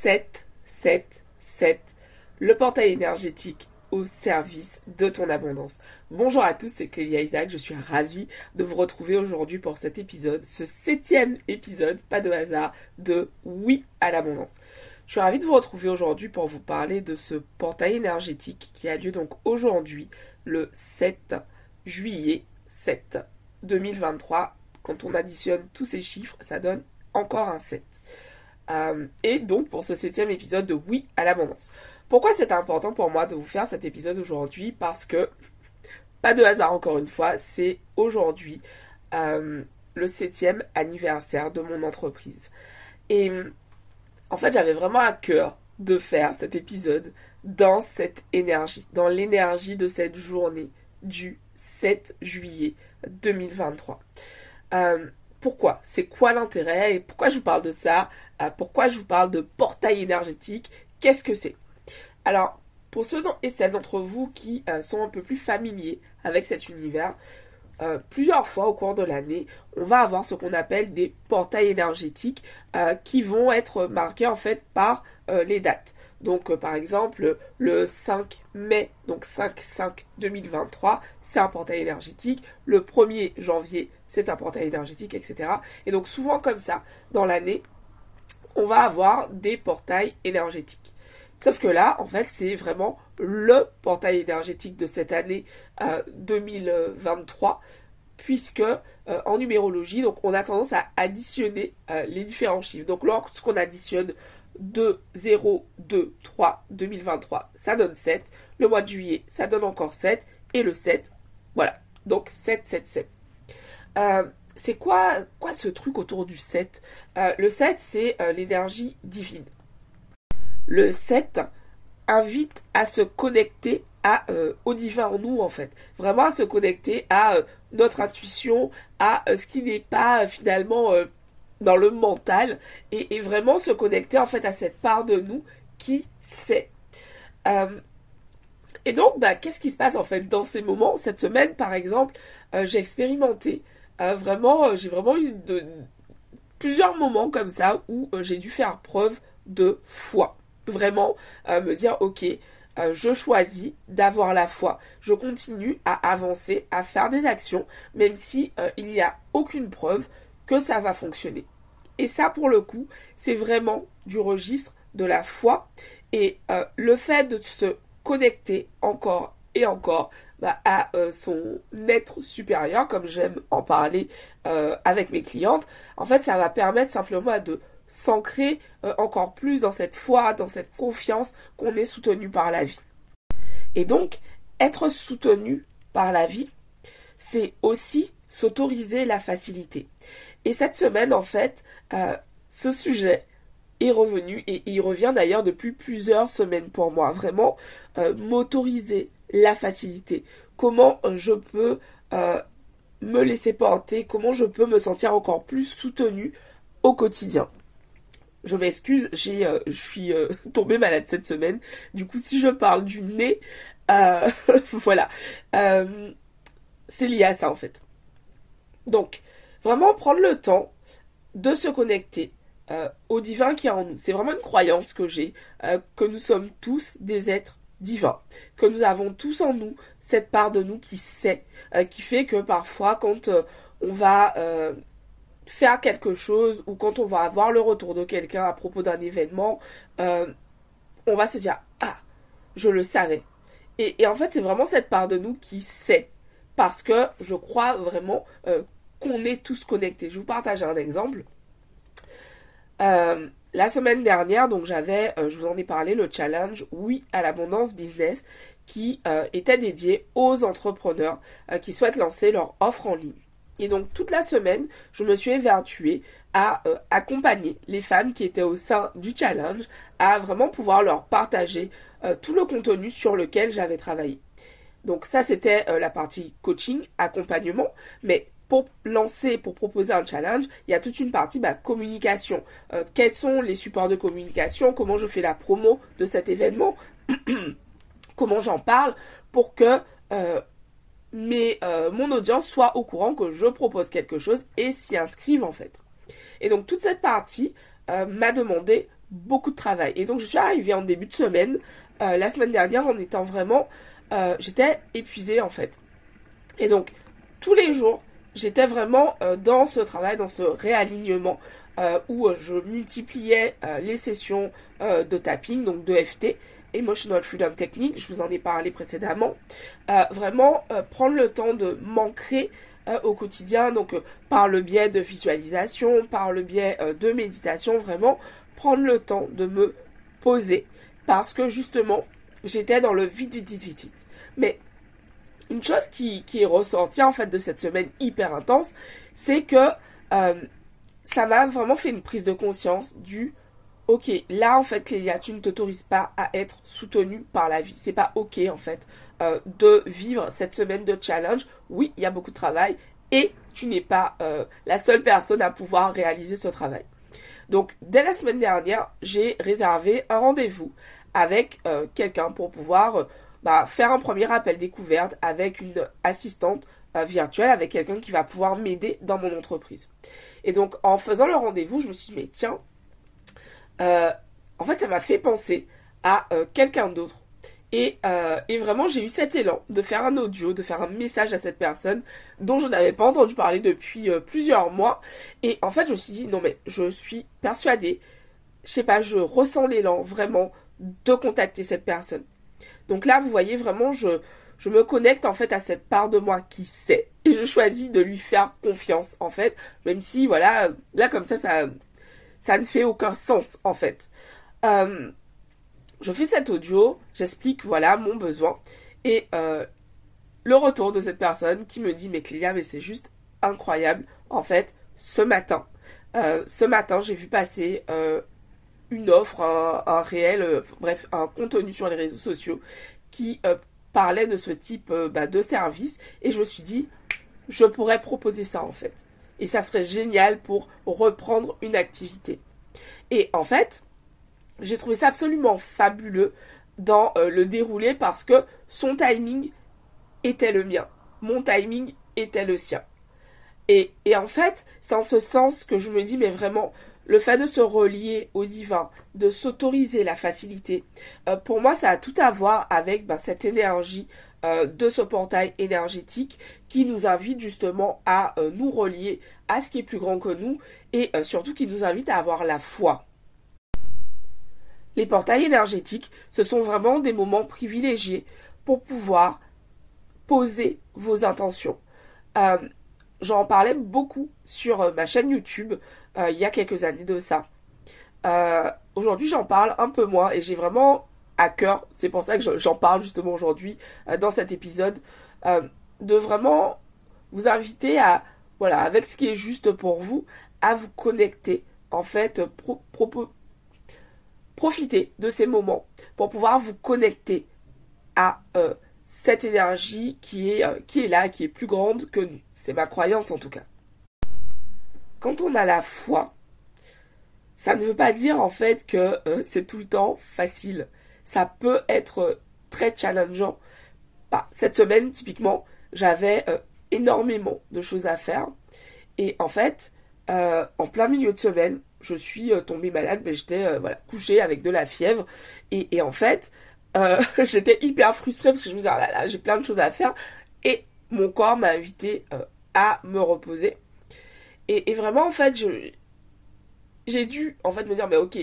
7, 7, 7, le portail énergétique au service de ton abondance. Bonjour à tous, c'est Clélia Isaac, je suis ravie de vous retrouver aujourd'hui pour cet épisode, ce septième épisode, pas de hasard, de Oui à l'abondance. Je suis ravie de vous retrouver aujourd'hui pour vous parler de ce portail énergétique qui a lieu donc aujourd'hui, le 7 juillet 7 2023. Quand on additionne tous ces chiffres, ça donne encore un 7. Euh, et donc pour ce septième épisode de Oui à l'abondance. Pourquoi c'est important pour moi de vous faire cet épisode aujourd'hui? Parce que, pas de hasard encore une fois, c'est aujourd'hui euh, le septième anniversaire de mon entreprise. Et en fait, j'avais vraiment à cœur de faire cet épisode dans cette énergie, dans l'énergie de cette journée du 7 juillet 2023. Euh, pourquoi C'est quoi l'intérêt pourquoi je vous parle de ça euh, Pourquoi je vous parle de portail énergétique Qu'est-ce que c'est? Alors, pour ceux et celles d'entre vous qui euh, sont un peu plus familiers avec cet univers, euh, plusieurs fois au cours de l'année, on va avoir ce qu'on appelle des portails énergétiques qui vont être marqués en fait par les dates. Donc par exemple le 5 mai, donc 5-5-2023, c'est un portail énergétique. Le 1er janvier, c'est un portail énergétique, etc. Et donc souvent comme ça, dans l'année, on va avoir des portails énergétiques. Sauf que là, en fait, c'est vraiment le portail énergétique de cette année 2023, euh, puisque euh, en numérologie, donc on a tendance à additionner euh, les différents chiffres. Donc lorsqu'on additionne 2, 0, 2, 3, 2023, ça donne 7. Le mois de juillet, ça donne encore 7. Et le 7, voilà. Donc 7, 7, 7. Euh, c'est quoi, quoi ce truc autour du 7 euh, Le 7, c'est euh, l'énergie divine. Le 7 invite à se connecter à, au divin en nous, en fait. Vraiment à se connecter à notre intuition, à ce qui n'est pas finalement dans le mental, et, vraiment se connecter en fait à cette part de nous qui sait. et donc, bah, qu'est-ce qui se passe en fait dans ces moments? Cette semaine, par exemple, j'ai expérimenté vraiment, euh, j'ai vraiment eu de, plusieurs moments comme ça où euh, j'ai dû faire preuve de foi. Vraiment euh, me dire, ok, je choisis d'avoir la foi. Je continue à avancer, à faire des actions, même si il n'y a aucune preuve que ça va fonctionner. Et ça, pour le coup, c'est vraiment du registre de la foi. Et le fait de se connecter encore et encore bah, à euh, son être supérieur, comme j'aime en parler euh, avec mes clientes, en fait, ça va permettre simplement de s'ancrer euh, encore plus dans cette foi, dans cette confiance qu'on est soutenu par la vie. Et donc, être soutenu par la vie, c'est aussi s'autoriser la facilité. Et cette semaine, en fait, ce sujet est revenu et il revient d'ailleurs depuis plusieurs semaines pour moi. Vraiment, m'autoriser la facilité, comment euh, je peux euh, me laisser porter, comment je peux me sentir encore plus soutenue au quotidien? Je m'excuse, j'ai, euh, je suis tombée malade cette semaine. Du coup, si je parle du nez, voilà, c'est lié à ça en fait. Donc, vraiment prendre le temps de se connecter au divin qui est en nous. C'est vraiment une croyance que j'ai, que nous sommes tous des êtres divin, que nous avons tous en nous cette part de nous qui sait, euh, qui fait que parfois quand euh, on va euh, faire quelque chose ou quand on va avoir le retour de quelqu'un à propos d'un événement, on va se dire ah je le savais. Et, et en fait c'est vraiment cette part de nous qui sait parce que je crois vraiment qu'on est tous connectés. Je vous partage un exemple. La semaine dernière, donc j'avais, euh, je vous en ai parlé, le challenge Oui à l'abondance business qui euh, était dédié aux entrepreneurs euh, qui souhaitent lancer leur offre en ligne. Et donc toute la semaine, je me suis évertuée à accompagner les femmes qui étaient au sein du challenge à vraiment pouvoir leur partager tout le contenu sur lequel j'avais travaillé. Donc ça c'était la partie coaching, accompagnement, mais pour lancer, pour proposer un challenge, il y a toute une partie bah, communication. Euh, quels sont les supports de communication? Comment je fais la promo de cet événement? Comment j'en parle pour que euh, euh, mon audience soit au courant que je propose quelque chose et s'y inscrive en fait. Et donc toute cette partie m'a demandé beaucoup de travail. Et donc je suis arrivée en début de semaine, la semaine dernière, en étant vraiment, j'étais épuisée en fait. Et donc tous les jours, j'étais vraiment euh, dans ce travail, dans ce réalignement où je multipliais les sessions de tapping, donc de FT, Emotional Freedom Technique, je vous en ai parlé précédemment. vraiment prendre le temps de m'ancrer au quotidien, donc par le biais de visualisation, par le biais de méditation, vraiment prendre le temps de me poser parce que justement, j'étais dans le vite, vite, vite, vite, vite. Mais une chose qui, est ressortie en fait de cette semaine hyper intense, c'est que euh, ça m'a vraiment fait une prise de conscience du ok, là en fait Clélia, tu ne t'autorises pas à être soutenue par la vie. C'est pas ok en fait euh, de vivre cette semaine de challenge. Oui, il y a beaucoup de travail et tu n'es pas euh, la seule personne à pouvoir réaliser ce travail. Donc, dès la semaine dernière, j'ai réservé un rendez-vous avec quelqu'un pour pouvoir bah, faire un premier appel découverte avec une assistante euh, virtuelle, avec quelqu'un qui va pouvoir m'aider dans mon entreprise. Et donc, en faisant le rendez-vous, je me suis dit, mais tiens, en fait, ça m'a fait penser à quelqu'un d'autre euh, et, vraiment, j'ai eu cet élan de faire un audio, de faire un message à cette personne dont je n'avais pas entendu parler depuis euh, plusieurs mois. Et en fait, je me suis dit, non mais je suis persuadée, je sais pas, je ressens l'élan vraiment de contacter cette personne. Donc là, vous voyez vraiment, je, je me connecte en fait à cette part de moi qui sait. Et je choisis de lui faire confiance en fait. Même si, voilà, là comme ça, ça, ça ne fait aucun sens en fait. Euh, je fais cet audio, j'explique voilà mon besoin et euh, le retour de cette personne qui me dit mais Clélia mais c'est juste incroyable en fait ce matin euh, ce matin j'ai vu passer une offre un, réel bref un contenu sur les réseaux sociaux qui parlait de ce type bah, de service et je me suis dit je pourrais proposer ça en fait et ça serait génial pour reprendre une activité et en fait j'ai trouvé ça absolument fabuleux dans euh, le déroulé parce que son timing était le mien. Mon timing était le sien. Et, et en fait, c'est en ce sens que je me dis, mais vraiment, le fait de se relier au divin, de s'autoriser la facilité, euh, pour moi, ça a tout à voir avec ben, cette énergie euh, de ce portail énergétique qui nous invite justement à nous relier à ce qui est plus grand que nous et surtout qui nous invite à avoir la foi. Les portails énergétiques, ce sont vraiment des moments privilégiés pour pouvoir poser vos intentions. Euh, j'en parlais beaucoup sur euh, ma chaîne YouTube euh, il y a quelques années de ça. aujourd'hui, j'en parle un peu moins et j'ai vraiment à cœur, c'est pour ça que j'en parle justement aujourd'hui dans cet épisode, de vraiment vous inviter à, voilà, avec ce qui est juste pour vous, à vous connecter en fait propos profitez de ces moments pour pouvoir vous connecter à euh, cette énergie qui est, euh, qui est là, qui est plus grande que nous. C'est ma croyance en tout cas. Quand on a la foi, ça ne veut pas dire en fait que euh, c'est tout le temps facile. Ça peut être très challengeant. Bah, cette semaine, typiquement, j'avais énormément de choses à faire. Et en fait, en plein milieu de semaine, je suis euh, tombée malade, mais j'étais euh, couchée avec de la fièvre. Et, en fait, euh, j'étais hyper frustrée parce que je me disais, ah là là, j'ai plein de choses à faire. Et mon corps m'a invité à me reposer. Et, vraiment, en fait, j'ai dû en fait me dire, mais ok,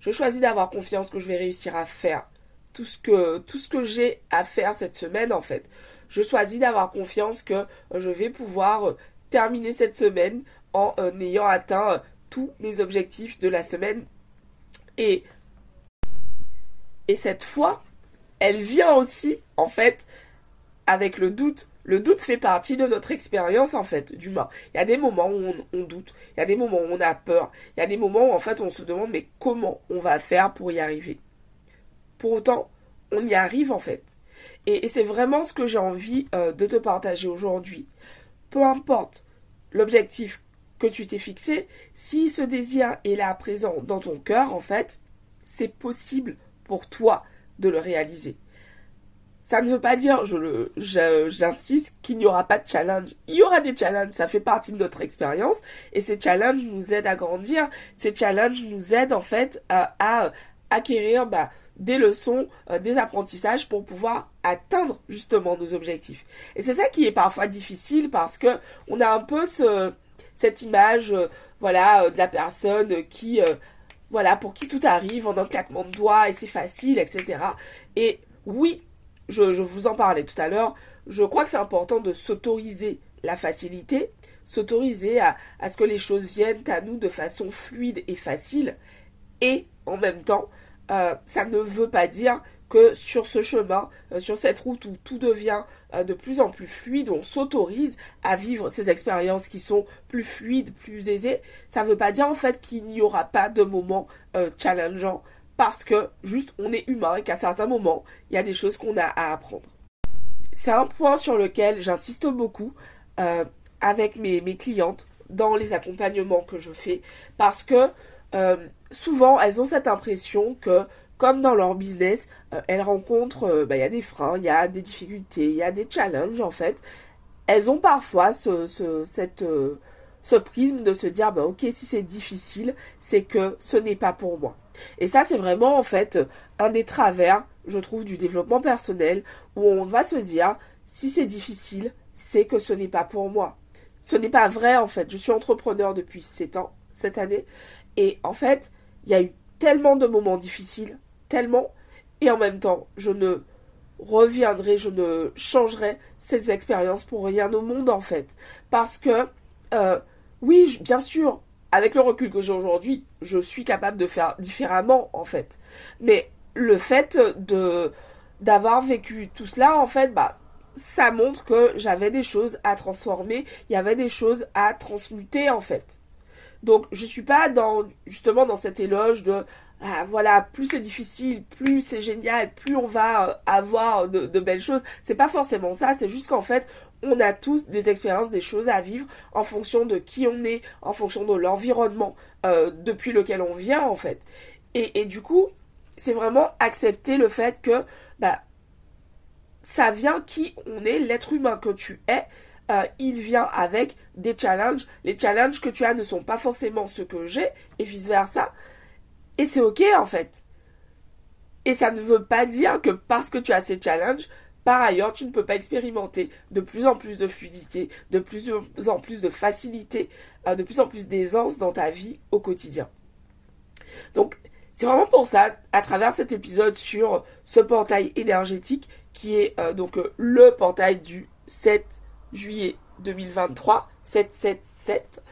je choisis d'avoir confiance que je vais réussir à faire tout ce que, tout ce que j'ai à faire cette semaine, en fait. Je choisis d'avoir confiance que je vais pouvoir terminer cette semaine en ayant atteint tous mes objectifs de la semaine. Et, et cette fois, elle vient aussi, en fait, avec le doute. Le doute fait partie de notre expérience, en fait, d'humain. Il y a des moments où on, doute, il y a des moments où on a peur, il y a des moments où, en fait, on se demande, mais comment on va faire pour y arriver? Pour autant, on y arrive, en fait. Et, c'est vraiment ce que j'ai envie euh, de te partager aujourd'hui. Peu importe l'objectif que tu t'es fixé, si ce désir est là présent dans ton cœur, en fait, c'est possible pour toi de le réaliser. Ça ne veut pas dire, je le, j'insiste, qu'il n'y aura pas de challenge. Il y aura des challenges, ça fait partie de notre expérience, et ces challenges nous aident à grandir. Ces challenges nous aident en fait à, acquérir bah, des leçons, euh, des apprentissages pour pouvoir atteindre justement nos objectifs. Et c'est ça qui est parfois difficile parce que on a un peu ce, cette image, euh, voilà, euh, de la personne qui, voilà, pour qui tout arrive en un claquement de doigts et c'est facile, etc. Et oui, je, vous en parlais tout à l'heure, je crois que c'est important de s'autoriser la facilité, s'autoriser à, ce que les choses viennent à nous de façon fluide et facile, et en même temps, euh, ça ne veut pas dire que sur ce chemin, euh, sur cette route où tout devient euh, de plus en plus fluide, on s'autorise à vivre ces expériences qui sont plus fluides, plus aisées, ça ne veut pas dire en fait qu'il n'y aura pas de moments challengeants parce que juste on est humain et qu'à certains moments, il y a des choses qu'on a à apprendre. C'est un point sur lequel j'insiste beaucoup euh, avec mes, clientes dans les accompagnements que je fais parce que euh, souvent elles ont cette impression que comme dans leur business, euh, elles rencontrent, bah, il y a des freins, il y a des difficultés, il y a des challenges en fait. Elles ont parfois ce, cette, ce prisme de se dire, bah, ok, si c'est difficile, c'est que ce n'est pas pour moi. Et ça, c'est vraiment en fait un des travers, je trouve, du développement personnel, où on va se dire, si c'est difficile, c'est que ce n'est pas pour moi. Ce n'est pas vrai en fait. Je suis entrepreneur depuis 7 ans, cette année, et en fait, il y a eu tellement de moments difficiles, tellement, et en même temps, je ne reviendrai, je ne changerai ces expériences pour rien au monde en fait. Parce que, euh, oui, bien sûr, avec le recul que j'ai aujourd'hui, je suis capable de faire différemment en fait. Mais le fait de d'avoir vécu tout cela en fait, bah ça montre que j'avais des choses à transformer, il y avait des choses à transmuter en fait. Donc je suis pas dans justement dans cet éloge de ah, voilà, plus c'est difficile, plus c'est génial, plus on va euh, avoir de, de belles choses. C'est pas forcément ça, c'est juste qu'en fait, on a tous des expériences, des choses à vivre en fonction de qui on est, en fonction de l'environnement euh, depuis lequel on vient en fait. Et, du coup, c'est vraiment accepter le fait que bah, ça vient qui on est, l'être humain que tu es, euh, il vient avec des challenges. Les challenges que tu as ne sont pas forcément ceux que j'ai et vice-versa. Et c'est ok en fait. Et ça ne veut pas dire que parce que tu as ces challenges, par ailleurs, tu ne peux pas expérimenter de plus en plus de fluidité, de plus en plus de facilité, euh, de plus en plus d'aisance dans ta vie au quotidien. Donc, c'est vraiment pour ça, à travers cet épisode sur ce portail énergétique, qui est euh, donc euh, le portail du 7 juillet 2023, 777,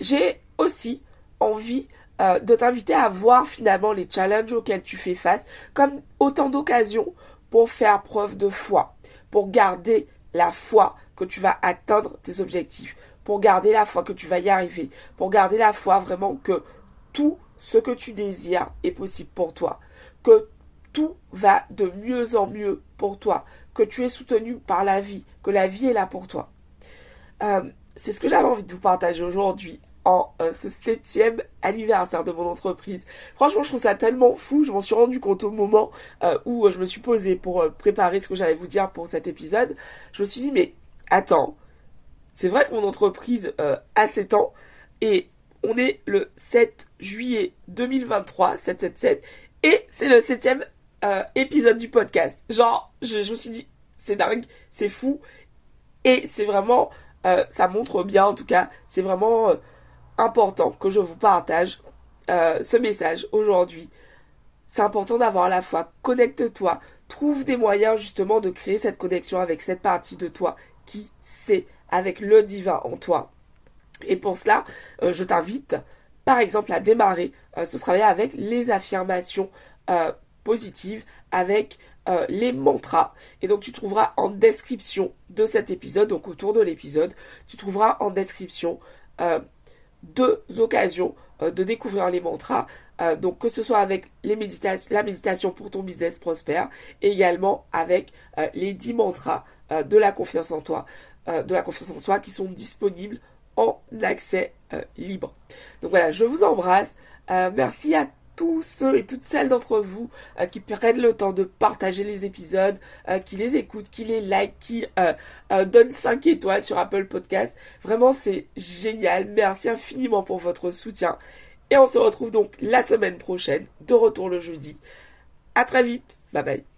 j'ai aussi envie de t'inviter à voir finalement les challenges auxquels tu fais face comme autant d'occasions pour faire preuve de foi, pour garder la foi que tu vas atteindre tes objectifs, pour garder la foi que tu vas y arriver, pour garder la foi vraiment que tout ce que tu désires est possible pour toi, que tout va de mieux en mieux pour toi, que tu es soutenu par la vie, que la vie est là pour toi. Euh, c'est ce que j'avais envie de vous partager aujourd'hui en euh, ce septième anniversaire de mon entreprise. Franchement, je trouve ça tellement fou. Je m'en suis rendu compte au moment euh, où euh, je me suis posée pour préparer ce que j'allais vous dire pour cet épisode. Je me suis dit, mais attends, c'est vrai que mon entreprise a 7 ans et on est le 7 juillet 2023, 777, et c'est le septième épisode du podcast. Genre, je, je me suis dit, c'est dingue, c'est fou, et c'est vraiment, ça montre bien en tout cas, c'est vraiment important que je vous partage euh, ce message aujourd'hui. C'est important d'avoir la foi. Connecte-toi. Trouve des moyens justement de créer cette connexion avec cette partie de toi qui sait, avec le divin en toi. Et pour cela, euh, je t'invite par exemple à démarrer euh, ce travail avec les affirmations positives, avec les mantras. Et donc tu trouveras en description de cet épisode, donc autour de l'épisode, tu trouveras en description deux occasions euh, de découvrir les mantras. Euh, donc que ce soit avec les la méditation pour ton business prospère, et également avec euh, les dix mantras de la confiance en toi, de la confiance en soi qui sont disponibles en accès libre. Donc voilà, je vous embrasse. merci à tous ceux et toutes celles d'entre vous euh, qui prennent le temps de partager les épisodes, euh, qui les écoutent, qui les like, qui euh, donnent 5 étoiles sur Apple Podcast. Vraiment, c'est génial. Merci infiniment pour votre soutien. Et on se retrouve donc la semaine prochaine, de retour le jeudi. À très vite. Bye bye.